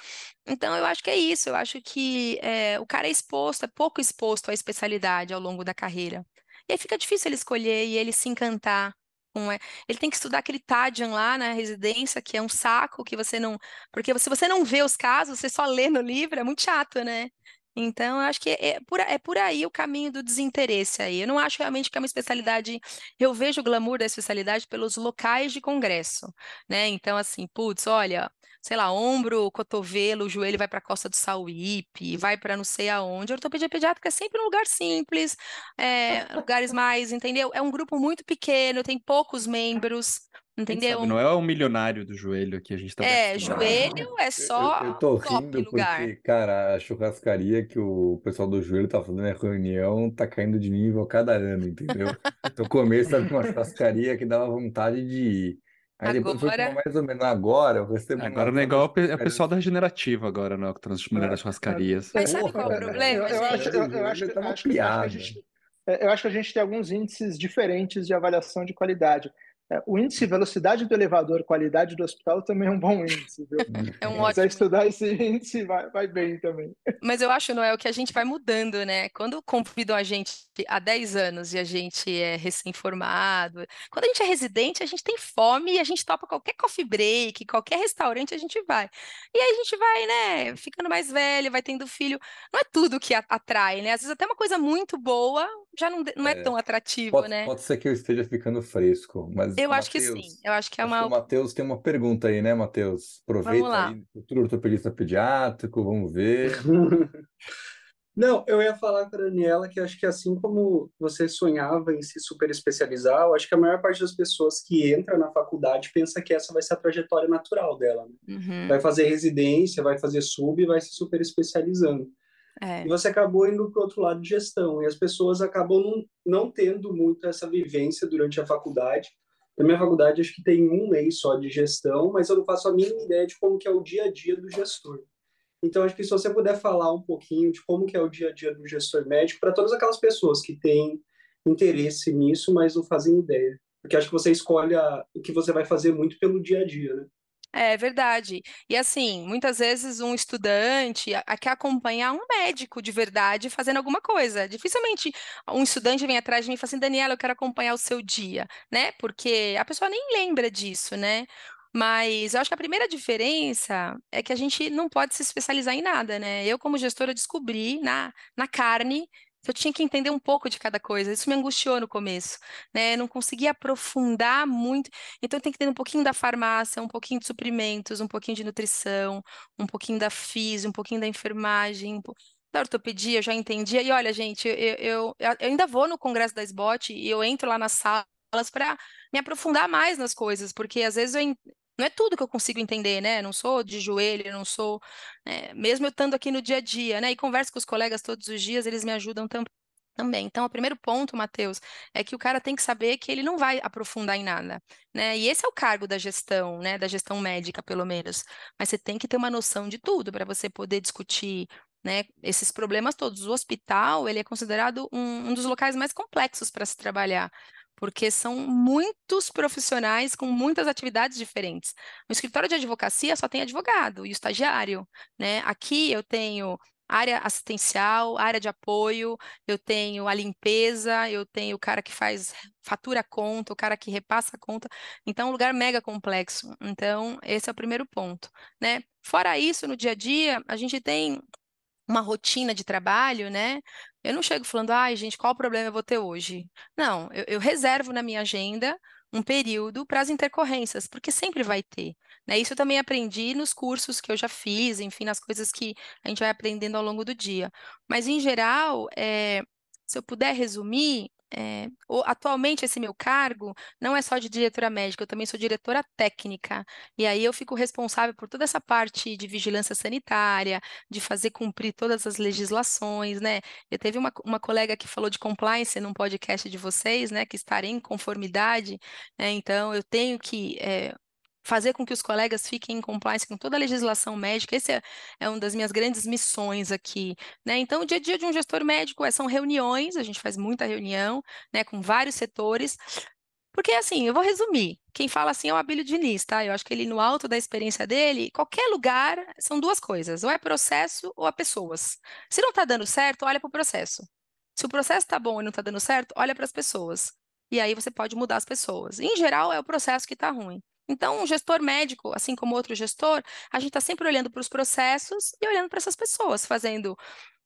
Então eu acho que é isso. Eu acho que é, o cara é exposto, é pouco exposto à especialidade ao longo da carreira. E aí fica difícil ele escolher e ele se encantar é. Ele tem que estudar aquele TADIAN lá na residência, que é um saco que você não. Porque se você não vê os casos, você só lê no livro, é muito chato, né? Então, eu acho que é por, é por aí o caminho do desinteresse aí. Eu não acho realmente que é uma especialidade. Eu vejo o glamour da especialidade pelos locais de congresso, né? Então, assim, putz, olha, sei lá, ombro, cotovelo, joelho vai para a Costa do Sauípe, vai para não sei aonde. A ortopedia pediátrica é sempre um lugar simples, é, lugares mais, entendeu? É um grupo muito pequeno, tem poucos membros. Entendeu? Sabe, não é o milionário do joelho que a gente tá É, joelho é só eu, eu tô top rindo lugar. porque, cara, a churrascaria que o pessoal do joelho tá fazendo a reunião tá caindo de nível a cada ano, entendeu? No começo era uma churrascaria que dava vontade de ir. Aí depois foi Agora, mais ou menos agora, eu recebo Agora não é igual o é pessoal da regenerativa agora, né? Que tá nas primeiras É, churrascarias. mas sabe qual é o problema, eu acho, gente? eu, eu acho, joelho tá uma acho, que- acho que a piada. gente, é, eu acho que a gente tem alguns índices diferentes de avaliação de qualidade. É, o índice velocidade do elevador, qualidade do hospital também é um bom índice, viu? É um Se quiser ótimo. estudar esse índice, vai, vai bem também. Mas eu acho, Noel, que a gente vai mudando, né? Quando convidam a gente há 10 anos e a gente é recém-formado, quando a gente é residente, a gente tem fome e a gente topa qualquer coffee break, qualquer restaurante, a gente vai. E aí a gente vai, né, ficando mais velho, vai tendo filho. Não é tudo que atrai, né? Às vezes até uma coisa muito boa já não, não é É, tão atrativa, Pode, né? pode ser que eu esteja ficando fresco, mas Eu acho que sim. Eu acho que é acho que o uma. Matheus tem uma pergunta aí, né, Matheus? Vamos Aproveita lá. aí, futuro ortopedista pediátrico, vamos ver. Não, eu ia falar com a Daniela que acho que assim como você sonhava em se super especializar, eu acho que a maior parte das pessoas que entra na faculdade pensa que essa vai ser a trajetória natural dela, né? Uhum, Vai fazer residência, vai fazer sub e vai se super especializando. É. E você acabou indo para o outro lado de gestão, e as pessoas acabam não, não tendo muito essa vivência durante a faculdade. Na minha faculdade, acho que tem um mês só de gestão, mas eu não faço a mínima ideia de como que é o dia a dia do gestor. Então, acho que se você puder falar um pouquinho de como que é o dia a dia do gestor médico para todas aquelas pessoas que têm interesse nisso, mas não fazem ideia. Porque acho que você escolhe a- o que você vai fazer muito pelo dia a dia, né? É verdade. E assim, muitas vezes um estudante quer acompanhar um médico de verdade fazendo alguma coisa. Dificilmente um estudante vem atrás de mim e fala assim, Daniela, eu quero acompanhar o seu dia, né? Porque a pessoa nem lembra disso, né? Mas eu acho que a primeira diferença é que a gente não pode se especializar em nada, né? Eu, como gestora, descobri na, na carne eu tinha que entender um pouco de cada coisa. Isso me angustiou no começo, né? Eu não conseguia aprofundar muito. Então tem que ter um pouquinho da farmácia, um pouquinho de suprimentos, um pouquinho de nutrição, um pouquinho da física, um pouquinho da enfermagem, um da ortopedia, eu já entendia. E olha, gente, eu, eu, eu ainda vou no congresso da SBOT e eu entro lá nas salas para me aprofundar mais nas coisas, porque às vezes eu não é tudo que eu consigo entender, né? Não sou de joelho, não sou, né? Mesmo eu estando aqui no dia a dia, né? E converso com os colegas todos os dias, eles me ajudam tam- também. Então, o primeiro ponto, Matheus, é que o cara tem que saber que ele não vai aprofundar em nada, né? E esse é o cargo da gestão, né? Da gestão médica, pelo menos. Mas você tem que ter uma noção de tudo para você poder discutir, né? Esses problemas todos. O hospital, ele é considerado um, um dos locais mais complexos para se trabalhar. Porque são muitos profissionais com muitas atividades diferentes. No escritório de advocacia só tem advogado e estagiário, né? Aqui eu tenho área assistencial, área de apoio, eu tenho a limpeza, eu tenho o cara que faz fatura conta, o cara que repassa a conta. Então, é um lugar mega complexo. Então, esse é o primeiro ponto, né? Fora isso, no dia a dia, a gente tem uma rotina de trabalho, né? Eu não chego falando, ai, gente, qual problema eu vou ter hoje? Não, eu, eu reservo na minha agenda um período para as intercorrências, porque sempre vai ter, né? Isso eu também aprendi nos cursos que eu já fiz, enfim, nas coisas que a gente vai aprendendo ao longo do dia. Mas, em geral, é, se eu puder resumir, é, atualmente esse meu cargo não é só de diretora médica, eu também sou diretora técnica. E aí eu fico responsável por toda essa parte de vigilância sanitária, de fazer cumprir todas as legislações, né? Eu teve uma, uma colega que falou de compliance num podcast de vocês, né? Que estar em conformidade, né? Então eu tenho que eh, fazer com que os colegas fiquem em compliance com toda a legislação médica. Esse é, é uma das minhas grandes missões aqui, né? Então o dia a dia de um gestor médico é, são reuniões, a gente faz muita reunião, né? Com vários setores. Porque, assim, eu vou resumir. Quem fala assim é o Abílio Diniz, tá? Eu acho que ele, no alto da experiência dele, qualquer lugar, são duas coisas: ou é processo ou é pessoas. Se não tá dando certo, olha para o processo. Se o processo tá bom e não tá dando certo, olha para as pessoas. E aí você pode mudar as pessoas. Em geral, é o processo que tá ruim. Então, um gestor médico, assim como outro gestor, a gente está sempre olhando para os processos e olhando para essas pessoas, fazendo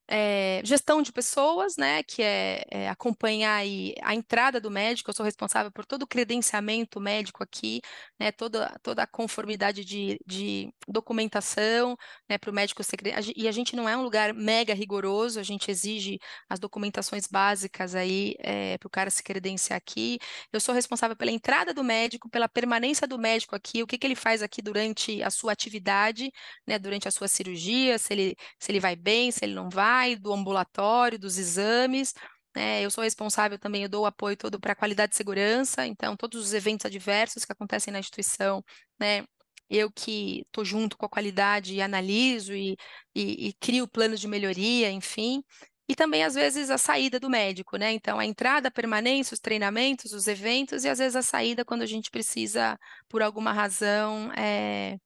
é, gestão de pessoas, né, que é, é, acompanhar a entrada do médico, eu sou responsável por todo o credenciamento médico aqui, né, toda, toda a conformidade de, de documentação, né, para o médico gen- e a gente não é um lugar mega rigoroso, a gente exige as documentações básicas aí para o cara se credenciar aqui, eu sou responsável pela entrada do médico, pela permanência do médico aqui, o que que ele faz aqui durante a sua atividade, né, durante a sua cirurgia, se ele se ele vai bem, se ele não vai, do ambulatório, dos exames. né? eu sou responsável também, eu dou o apoio todo para a qualidade de segurança, então todos os eventos adversos que acontecem na instituição, né? Eu que estou junto com a qualidade e analiso e, e, e crio planos de melhoria, enfim. e também, às vezes, a saída do médico, né? Então, a entrada, a permanência, os treinamentos, os eventos, e às vezes a saída quando a gente precisa, por alguma razão, é,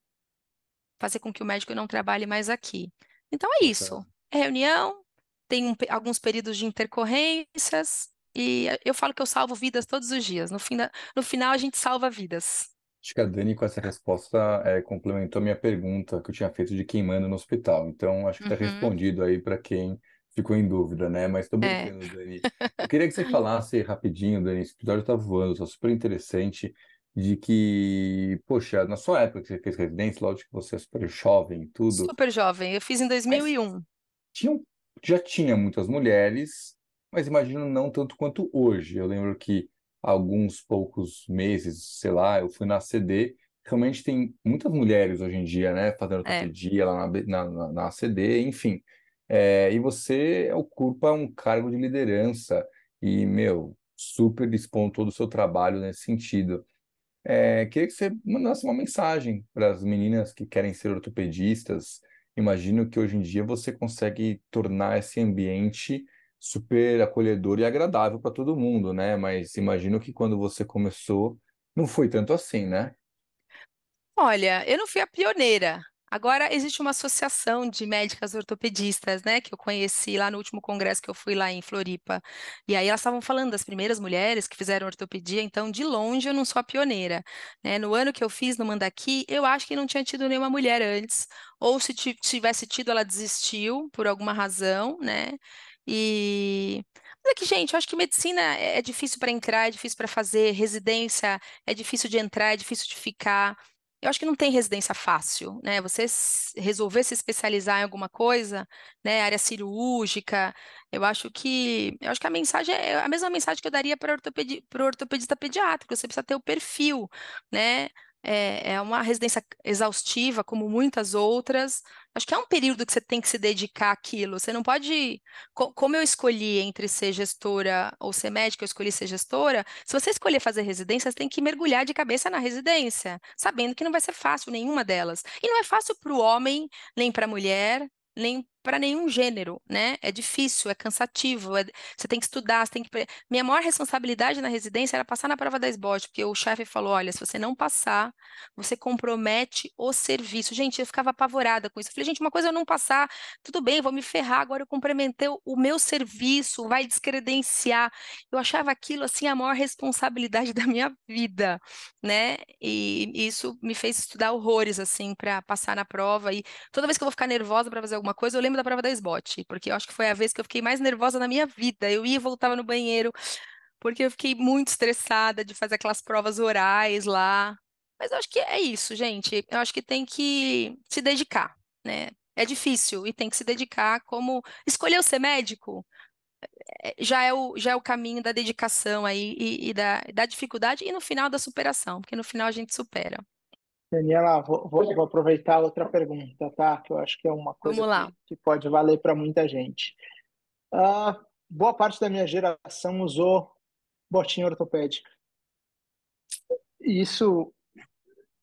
fazer com que o médico não trabalhe mais aqui. Então, é isso. É reunião, tem um, alguns períodos de intercorrências, e eu falo que eu salvo vidas todos os dias. No, fim da, no final, a gente salva vidas. Acho que a Dani, com essa resposta, é, complementou a minha pergunta que eu tinha feito de quem manda no hospital. Então, acho que está Uhum. respondido aí para quem ficou em dúvida, né? Mas estou É. brincando, Dani. Eu queria que você falasse rapidinho, Dani, esse episódio está voando, está super interessante, de que, poxa, na sua época que você fez residência, lógico que você é super jovem e tudo, Super jovem. Eu fiz em 2001. Tinham, já tinha muitas mulheres, mas imagino não tanto quanto hoje. Eu lembro que alguns poucos meses, sei lá, eu fui na ACD, realmente tem muitas mulheres hoje em dia, né, fazendo É. ortopedia lá na, na, na, ACD, enfim. É, e você ocupa um cargo de liderança e, meu, super expondo todo o seu trabalho nesse sentido. É, queria que você mandasse uma mensagem para as meninas que querem ser ortopedistas. Imagino que hoje em dia você consegue tornar esse ambiente super acolhedor e agradável para todo mundo, né? Mas imagino que quando você começou, não foi tanto assim, né? Olha, eu não fui a pioneira. Agora existe uma associação de médicas ortopedistas, né, que eu conheci lá no último congresso que eu fui lá em Floripa. E aí elas estavam falando das primeiras mulheres que fizeram ortopedia, então de longe eu não sou a pioneira, né? No ano que eu fiz no Mandaki, eu acho que não tinha tido nenhuma mulher antes, ou se ti- tivesse tido, ela desistiu por alguma razão, né? E mas é que, gente, eu acho que medicina é é difícil para entrar, é difícil para fazer, residência é difícil de entrar, é difícil de ficar. Eu acho que não tem residência fácil, né? Você resolver se especializar em alguma coisa, né? Área cirúrgica, eu acho que, eu acho que a mensagem é a mesma mensagem que eu daria para ortopedi, o ortopedista pediátrico. Você precisa ter o perfil, né? É, é uma residência exaustiva, como muitas outras. Acho que é um período que você tem que se dedicar àquilo. Você não pode, co- como eu escolhi entre ser gestora ou ser médica, eu escolhi ser gestora. Se você escolher fazer residência, você tem que mergulhar de cabeça na residência, sabendo que não vai ser fácil nenhuma delas. E não é fácil para o homem, nem para a mulher, nem para nenhum gênero, né? É difícil, é cansativo, é- você tem que estudar, você tem que... Minha maior responsabilidade na residência era passar na prova da SBOT, porque o chefe falou, olha, se você não passar, você compromete o serviço. Gente, eu ficava apavorada com isso. Eu falei, gente, uma coisa é eu não passar, tudo bem, vou me ferrar, agora eu comprometei o meu serviço, vai descredenciar. Eu achava aquilo, assim, a maior responsabilidade da minha vida, né? E isso me fez estudar horrores, assim, para passar na prova. E toda vez que eu vou ficar nervosa para fazer alguma coisa, eu lembro da prova da SBOT, porque eu acho que foi a vez que eu fiquei mais nervosa na minha vida. Eu ia e voltava no banheiro, porque eu fiquei muito estressada de fazer aquelas provas orais lá. Mas eu acho que é isso, gente. Eu acho que tem que se dedicar, né? É difícil e tem que se dedicar como escolher ser médico é, já é o, já é o caminho da dedicação aí e, e da, da dificuldade e no final da superação, porque no final a gente supera. Daniela, vou, vou- vou aproveitar outra pergunta, tá? Que eu acho que é uma coisa que, que pode valer para muita gente. Ah, boa parte da minha geração usou botinha ortopédica. Isso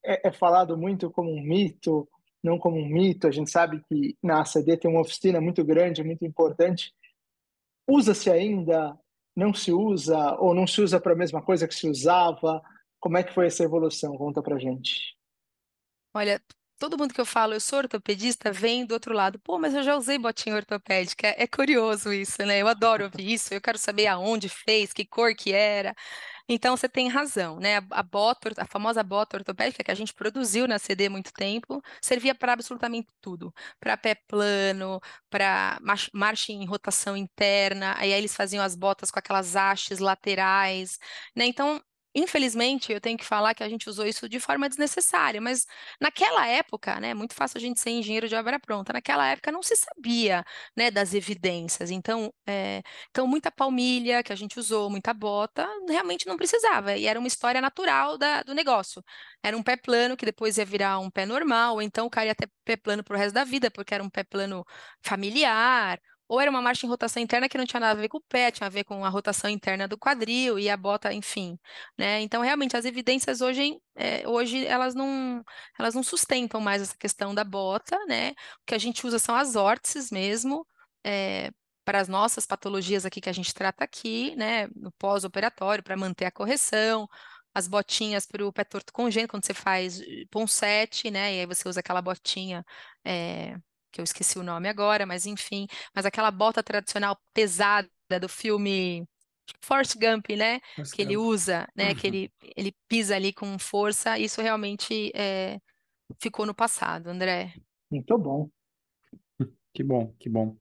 é, é falado muito como um mito, não como um mito. A gente sabe que na ACD tem uma oficina muito grande, muito importante. Usa-se ainda? Não se usa? Ou não se usa para a mesma coisa que se usava? Como é que foi essa evolução? Conta pra gente. Olha, todo mundo que eu falo, eu sou ortopedista, vem do outro lado. Pô, mas eu já usei botinha ortopédica. É, curioso isso, né? Eu adoro ouvir isso. Eu quero saber aonde fez, que cor que era. Então você tem razão, né? A, bota, a famosa bota ortopédica que a gente produziu na CD há muito tempo, servia para absolutamente tudo, para pé plano, para marcha em rotação interna. Aí, aí eles faziam as botas com aquelas hastes laterais, né? Então Infelizmente, eu tenho que falar que a gente usou isso de forma desnecessária, mas naquela época, né, muito fácil a gente ser engenheiro de obra pronta. Naquela época não se sabia, né, das evidências. Então, é, então muita palmilha que a gente usou, muita bota, realmente não precisava. E era uma história natural da- do negócio. Era um pé plano que depois ia virar um pé normal, ou então o cara ia ter pé plano pro resto da vida, porque era um pé plano familiar. Ou era uma marcha em rotação interna que não tinha nada a ver com o pé, tinha a ver com a rotação interna do quadril e a bota, enfim, né? Então, realmente, as evidências hoje, é, hoje elas não, elas não sustentam mais essa questão da bota, né? O que a gente usa são as órtices mesmo, é, para as nossas patologias aqui que a gente trata aqui, né, no pós-operatório, para manter a correção, as botinhas para o pé torto congênito, quando você faz ponsete, né, e aí você usa aquela botinha, é, que eu esqueci o nome agora, mas enfim, mas aquela bota tradicional pesada do filme Forrest Gump, né, Forrest que ele Gump. usa, né, que Uhum. ele, ele pisa ali com força, isso realmente é, ficou no passado, André. Muito bom. Que bom, que bom.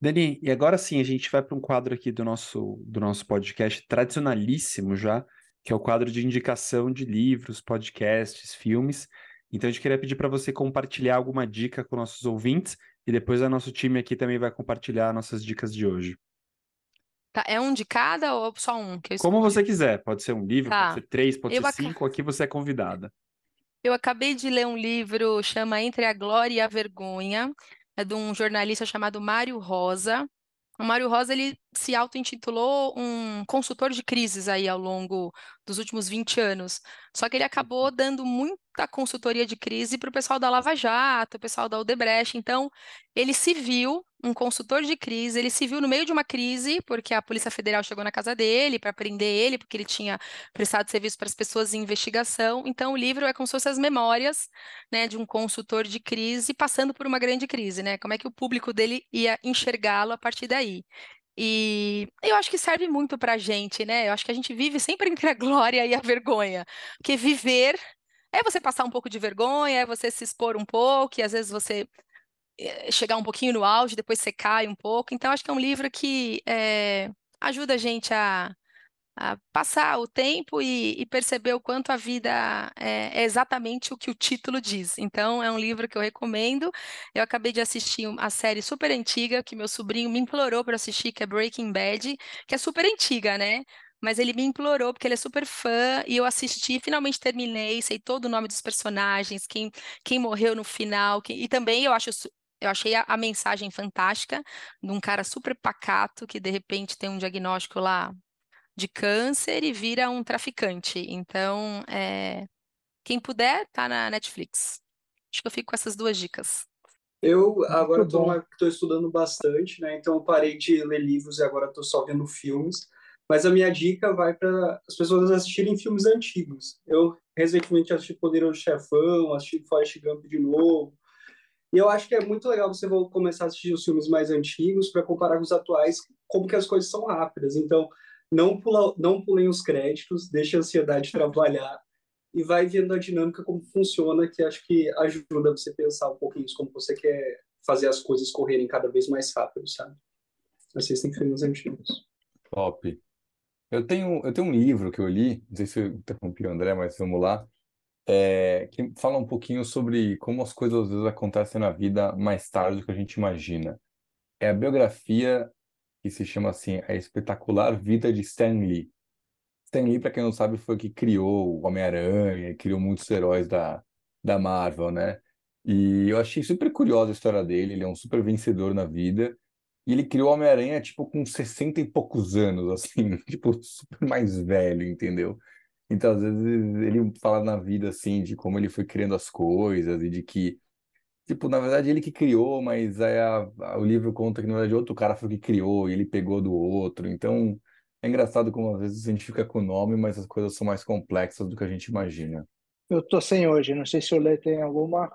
Dani, e agora sim a gente vai para um quadro aqui do nosso, do nosso podcast tradicionalíssimo já, que é o quadro de indicação de livros, podcasts, filmes. Então a gente queria pedir para você compartilhar alguma dica com nossos ouvintes e depois o nosso time aqui também vai compartilhar nossas dicas de hoje. Tá, é um de cada ou só um Como você quiser, pode ser um livro, pode Tá. ser três, pode Eu ser aca- cinco, aqui você é convidada. Eu acabei de ler um livro, chama Entre a Glória e a Vergonha, é de um jornalista chamado Mário Rosa. O Mário Rosa, ele se auto-intitulou um consultor de crises aí ao longo dos últimos 20 anos. Só que ele acabou dando muita consultoria de crise para o pessoal da Lava Jato, o pessoal da Odebrecht. Então, ele se viu um consultor de crise, ele se viu no meio de uma crise, porque a Polícia Federal chegou na casa dele para prender ele, porque ele tinha prestado serviço para as pessoas em investigação. Então, o livro é como se fossem as memórias, né, de um consultor de crise passando por uma grande crise, né? Como é que o público dele ia enxergá-lo a partir daí. E eu acho que serve muito para a gente, né? Eu acho que a gente vive sempre entre a glória e a vergonha. Porque viver é você passar um pouco de vergonha, é você se expor um pouco, e às vezes você eh, chegar um pouquinho no auge, depois você cai um pouco. Então, acho que é um livro que eh, ajuda a gente a, a passar o tempo e, e perceber o quanto a vida é, é exatamente o que o título diz. Então, é um livro que eu recomendo. Eu acabei de assistir um- a série super antiga que meu sobrinho me implorou para assistir, que é Breaking Bad, que é super antiga, né? Mas ele me implorou porque ele é super fã e eu assisti, finalmente terminei, sei todo o nome dos personagens, quem, quem morreu no final, quem- e também eu acho eu achei a, a mensagem fantástica de um cara super pacato que de repente tem um diagnóstico lá de câncer e vira um traficante. Então, é, quem puder, tá na Netflix. Acho que eu fico com essas duas dicas. Eu agora estou estudando bastante, né? Então eu parei de ler livros e agora estou só vendo filmes. Mas a minha dica vai para as pessoas assistirem filmes antigos. Eu recentemente assisti Poderoso Chefão, assisti Forrest Gump de novo. E eu acho que é muito legal você vo- começar a assistir os filmes mais antigos para comparar com os atuais, como que as coisas são rápidas. Então, não pula, não pulem os créditos, deixe a ansiedade trabalhar e vai vendo a dinâmica como funciona, que acho que ajuda você pensar um pouquinho como você quer fazer as coisas correrem cada vez mais rápido, sabe? Assistem filmes antigos. Top. Eu tenho, eu tenho um livro que eu li, não sei se eu interrompi o André, mas vamos lá, é, que fala um pouquinho sobre como as coisas às vezes acontecem na vida mais tarde do que a gente imagina. É a biografia que se chama assim, A Espetacular Vida de Stan Lee. Stan Lee, para quem não sabe, foi o que criou o Homem-Aranha, criou muitos heróis da, da Marvel, né? E eu achei super curiosa a história dele, ele é um super vencedor na vida. E ele criou o Homem-Aranha, tipo, com 60 e poucos anos, assim, tipo, super mais velho, entendeu? Então, às vezes, ele fala na vida, assim, de como ele foi criando as coisas e de que, tipo, na verdade, ele que criou, mas aí a- a- o livro conta que, na verdade, outro cara foi o que criou e ele pegou do outro. Então, é engraçado como, às vezes, a gente fica com o nome, mas as coisas são mais complexas do que a gente imagina. Eu tô sem hoje, não sei se o Lê tem alguma.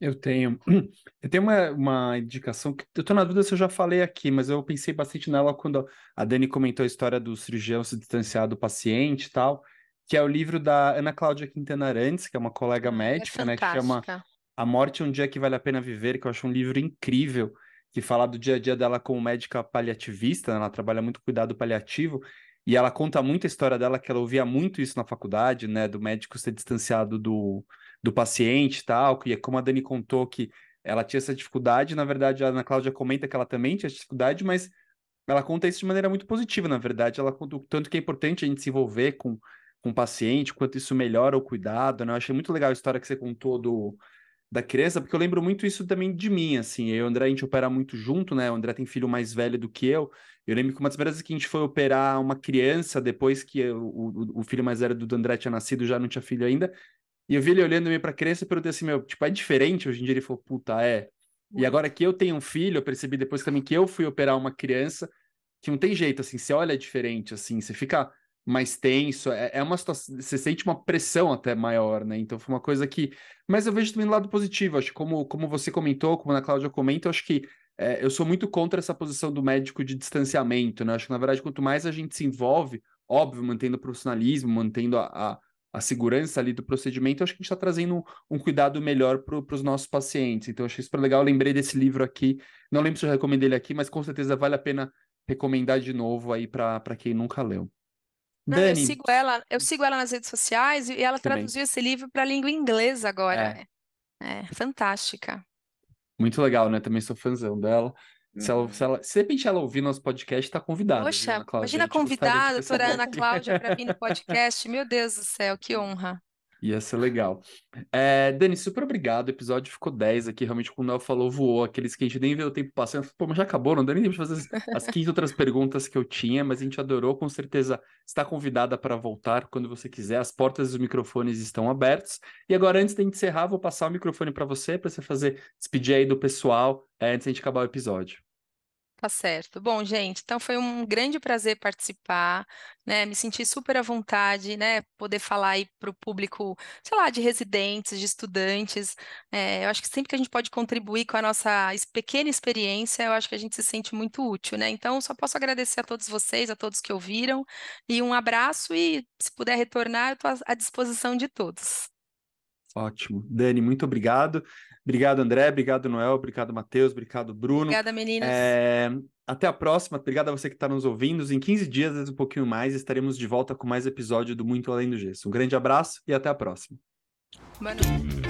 Eu tenho. Eu tenho uma, uma indicação que eu tô na dúvida se eu já falei aqui, mas eu pensei bastante nela quando a Dani comentou a história do cirurgião se distanciar do paciente e tal, que é o livro da Ana Cláudia Quintana Arantes, que é uma colega Ah, ela é médica, né, que chama. A Morte é um Dia que Vale a Pena Viver, que eu acho um livro incrível, que fala do dia a dia dela como médica paliativista, né? Ela trabalha muito cuidado paliativo, e ela conta muito a história dela, que ela ouvia muito isso na faculdade, né? Do médico ser distanciado do, do paciente e tal, e é como a Dani contou que ela tinha essa dificuldade, na verdade, a Ana Cláudia comenta que ela também tinha essa dificuldade, mas ela conta isso de maneira muito positiva, na verdade. Ela tanto que é importante a gente se envolver com, com o paciente, quanto isso melhora o cuidado, né? Eu achei muito legal a história que você contou do, da criança, porque eu lembro muito isso também de mim, assim. Eu e o André, a gente opera muito junto, né? O André tem filho mais velho do que eu. Eu lembro que uma das vezes que a gente foi operar uma criança, depois que eu- o, o, o filho mais velho do André tinha nascido, já não tinha filho ainda, e eu vi ele olhando meio pra criança e perguntei assim, meu, tipo, é diferente? Hoje em dia ele falou, puta, é. E agora que eu tenho um filho, eu percebi depois também que eu fui operar uma criança, que não tem jeito, assim, você olha diferente, assim, você fica mais tenso, é, é uma situação, você sente uma pressão até maior, né? Então foi uma coisa que. Mas eu vejo também do lado positivo, acho como, como você comentou, como a Cláudia comenta, eu acho que é, eu sou muito contra essa posição do médico de distanciamento, né? Acho que, na verdade, quanto mais a gente se envolve, óbvio, mantendo o profissionalismo, mantendo a, a, a segurança ali do procedimento, acho que a gente está trazendo um, um, cuidado melhor para os nossos pacientes. Então, achei super legal. Eu lembrei desse livro aqui. Não lembro se eu recomendei ele aqui, mas com certeza vale a pena recomendar de novo aí para quem nunca leu. Não, Dani. Eu sigo ela, eu sigo ela nas redes sociais e ela Também. traduziu esse livro para a língua inglesa agora. É. é, fantástica. Muito legal, né? Também sou fãzão dela. Se, ela, se, ela, se de repente ela ouvir nosso podcast, está convidada. Poxa, imagina convidada, doutora Ana Cláudia, para vir no podcast. Meu Deus do céu, que honra. Ia ser legal. É, Dani, super obrigado. O episódio ficou 10 aqui. Realmente, quando ela falou, voou. Aqueles que a gente nem vê o tempo passando. Pô, mas já acabou, não deu nem tempo de fazer as, as 15 outras perguntas que eu tinha, mas a gente adorou. Com certeza está convidada para voltar quando você quiser. As portas dos microfones estão abertas. E agora, antes de encerrar, vou passar o microfone para você, para você fazer despedir aí do pessoal é, antes de a gente acabar o episódio. Tá certo. Bom, gente, então foi um grande prazer participar, né? Me senti super à vontade, né? Poder falar aí para o público, sei lá, de residentes, de estudantes. É, eu acho que sempre que a gente pode contribuir com a nossa pequena experiência, eu acho que a gente se sente muito útil, né? Então, só posso agradecer a todos vocês, a todos que ouviram, e um abraço, e se puder retornar, eu estou à disposição de todos. Ótimo. Dani, muito obrigado. Obrigado, André. Obrigado, Noel. Obrigado, Matheus. Obrigado, Bruno. Obrigada, meninas. É... Até a próxima. Obrigado a você que está nos ouvindo. Em 15 dias, às vezes um pouquinho mais, estaremos de volta com mais episódio do Muito Além do Gesso. Um grande abraço e até a próxima. Boa noite.